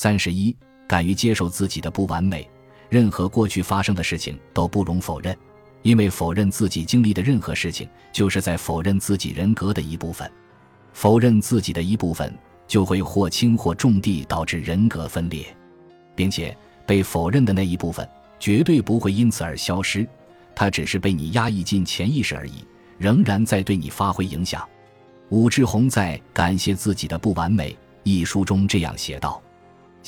三十一，敢于接受自己的不完美，任何过去发生的事情都不容否认，因为否认自己经历的任何事情，就是在否认自己人格的一部分。否认自己的一部分，就会或轻或重地导致人格分裂，并且被否认的那一部分绝对不会因此而消失，它只是被你压抑进潜意识而已，仍然在对你发挥影响。武志红在《感谢自己的不完美》一书中这样写道：“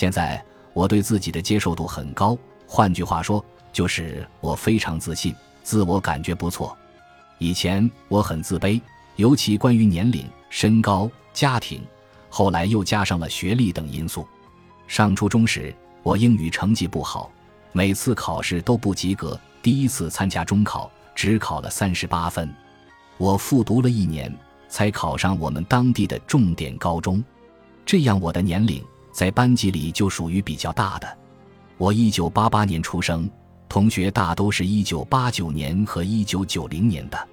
现在我对自己的接受度很高，换句话说，就是我非常自信，自我感觉不错。以前我很自卑，尤其关于年龄、身高、家庭，后来又加上了学历等因素。上初中时，我英语成绩不好，每次考试都不及格。第一次参加中考，只考了三十八分。我复读了一年。”才考上我们当地的重点高中，这样我的年龄在班级里就属于比较大的。我一九八八年出生，同学大都是一九八九年和一九九零年的。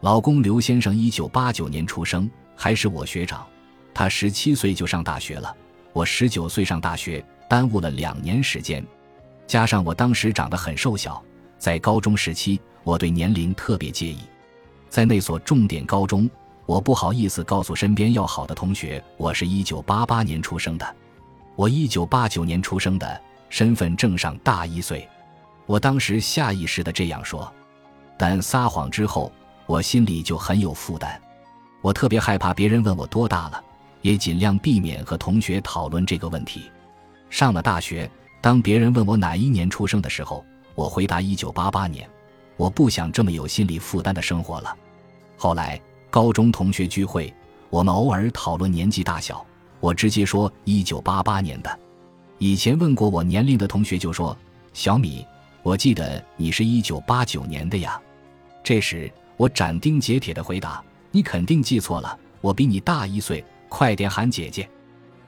老公刘先生一九八九年出生，还是我学长，他十七岁就上大学了，我十九岁上大学，耽误了两年时间。加上我当时长得很瘦小，在高中时期我对年龄特别介意，在那所重点高中。我不好意思告诉身边要好的同学，我是一九八八年出生的。我一九八九年出生的，身份证上大一岁。我当时下意识的这样说，但撒谎之后，我心里就很有负担。我特别害怕别人问我多大了，也尽量避免和同学讨论这个问题。上了大学，当别人问我哪一年出生的时候，我回答一九八八年。我不想这么有心理负担的生活了。后来。高中同学聚会，我们偶尔讨论年纪大小，我直接说一九八八年的。以前问过我年龄的同学就说：“小米，我记得你是一九八九年的呀。”这时我斩钉截铁的回答：“你肯定记错了，我比你大一岁，快点喊姐姐。”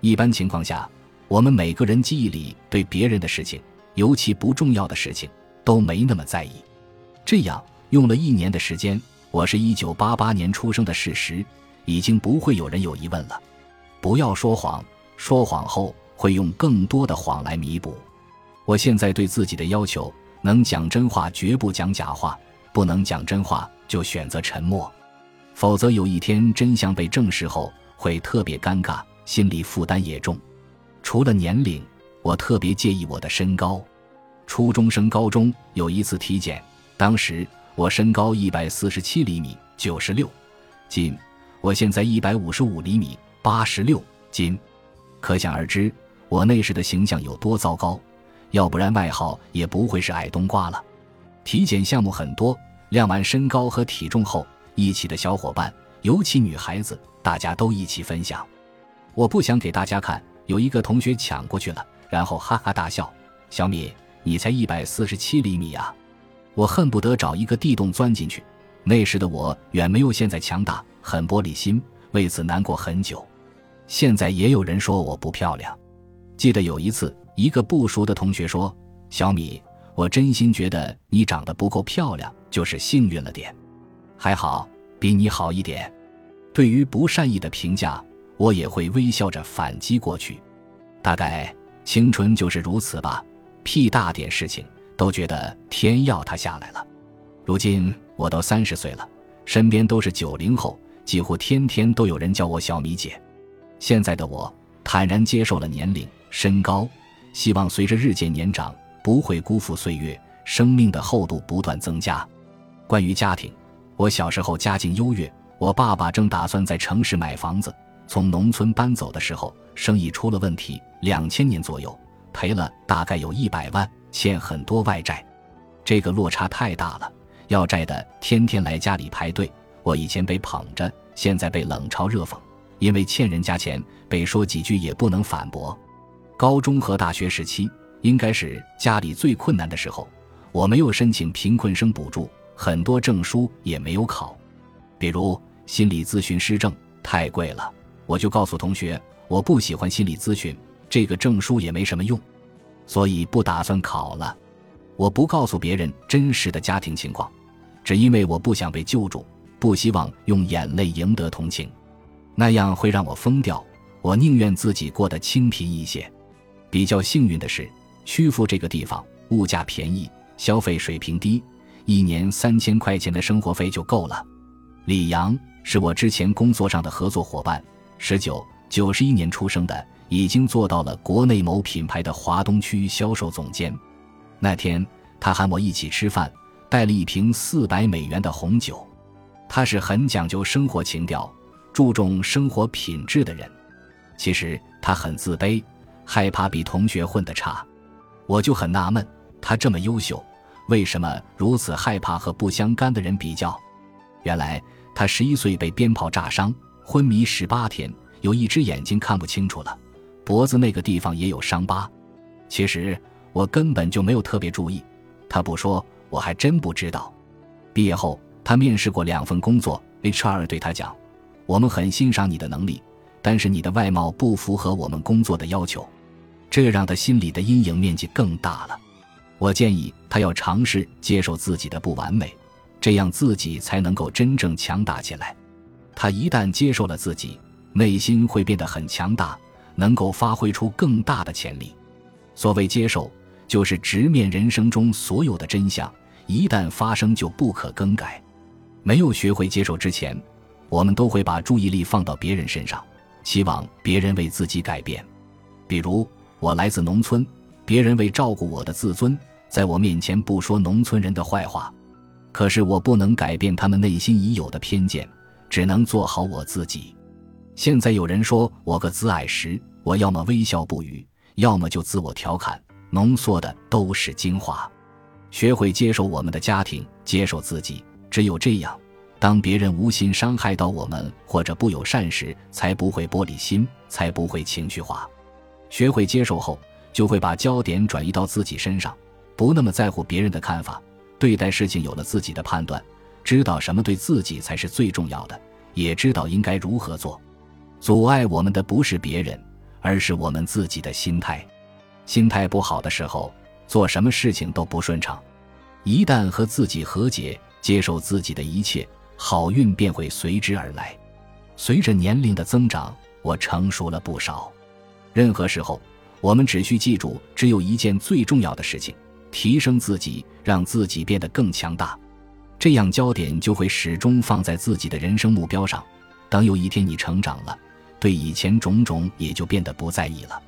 一般情况下，我们每个人记忆里对别人的事情，尤其不重要的事情，都没那么在意。这样用了一年的时间。我是一九八八年出生的事实，已经不会有人有疑问了。不要说谎，说谎后会用更多的谎来弥补。我现在对自己的要求：能讲真话，绝不讲假话；不能讲真话，就选择沉默。否则有一天真相被证实后，会特别尴尬，心理负担也重。除了年龄，我特别介意我的身高。初中升高中有一次体检，当时。我身高一百四十七厘米，九十六斤。我现在一百五十五厘米，八十六斤。可想而知，我那时的形象有多糟糕。要不然外号也不会是矮冬瓜了。体检项目很多，量完身高和体重后，一起的小伙伴，尤其女孩子，大家都一起分享。我不想给大家看，有一个同学抢过去了，然后哈哈大笑：“小米，你才一百四十七厘米啊！”我恨不得找一个地洞钻进去。那时的我远没有现在强大，很玻璃心，为此难过很久。现在也有人说我不漂亮。记得有一次，一个不熟的同学说：“小米，我真心觉得你长得不够漂亮，就是幸运了点。还好，比你好一点。”对于不善意的评价，我也会微笑着反击过去。大概青春就是如此吧，屁大点事情。都觉得天要塌下来了。如今我都三十岁了，身边都是九零后，几乎天天都有人叫我小米姐。现在的我坦然接受了年龄、身高，希望随着日渐年长，不会辜负岁月，生命的厚度不断增加。关于家庭，我小时候家境优越，我爸爸正打算在城市买房子，从农村搬走的时候，生意出了问题，两千年左右赔了大概有一百万。欠很多外债，这个落差太大了。要债的天天来家里排队，我以前被捧着，现在被冷嘲热讽。因为欠人家钱，被说几句也不能反驳。高中和大学时期应该是家里最困难的时候，我没有申请贫困生补助，很多证书也没有考，比如心理咨询师证太贵了，我就告诉同学我不喜欢心理咨询，这个证书也没什么用。所以不打算考了，我不告诉别人真实的家庭情况，只因为我不想被救助，不希望用眼泪赢得同情，那样会让我疯掉。我宁愿自己过得清贫一些。比较幸运的是，曲阜这个地方物价便宜，消费水平低，一年三千块钱的生活费就够了。李阳是我之前工作上的合作伙伴，十九九十一年出生的，已经做到了国内某品牌的华东区销售总监。那天他喊我一起吃饭，带了一瓶四百美元的红酒。他是很讲究生活情调、注重生活品质的人。其实他很自卑，害怕比同学混得差。我就很纳闷，他这么优秀，为什么如此害怕和不相干的人比较？原来他十一岁被鞭炮炸伤，昏迷十八天，有一只眼睛看不清楚了，脖子那个地方也有伤疤。其实我根本就没有特别注意，他不说，我还真不知道。毕业后。他面试过两份工作，HR 对他讲：“我们很欣赏你的能力，但是你的外貌不符合我们工作的要求。”这让他心里的阴影面积更大了。我建议他要尝试接受自己的不完美，这样自己才能够真正强大起来。他一旦接受了自己，内心会变得很强大，能够发挥出更大的潜力。所谓接受，就是直面人生中所有的真相，一旦发生就不可更改。没有学会接受之前，我们都会把注意力放到别人身上，期望别人为自己改变。比如，我来自农村，别人为照顾我的自尊，在我面前不说农村人的坏话。可是我不能改变他们内心已有的偏见，只能做好我自己。现在有人说我个子矮时，我要么微笑不语，要么就自我调侃，浓缩的都是精华。学会接受我们的家庭，接受自己。只有这样，当别人无心伤害到我们或者不友善时，才不会玻璃心，才不会情绪化。学会接受后，就会把焦点转移到自己身上，不那么在乎别人的看法。对待事情有了自己的判断，知道什么对自己才是最重要的，也知道应该如何做。阻碍我们的不是别人，而是我们自己的心态。心态不好的时候，做什么事情都不顺畅。一旦和自己和解。接受自己的一切，好运便会随之而来。随着年龄的增长，我成熟了不少。任何时候，我们只需记住，只有一件最重要的事情：提升自己，让自己变得更强大。这样，焦点就会始终放在自己的人生目标上。等有一天你成长了，对以前种种也就变得不在意了。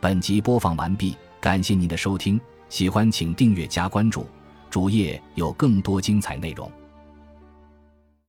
本集播放完毕，感谢您的收听，喜欢请订阅加关注。主页有更多精彩内容。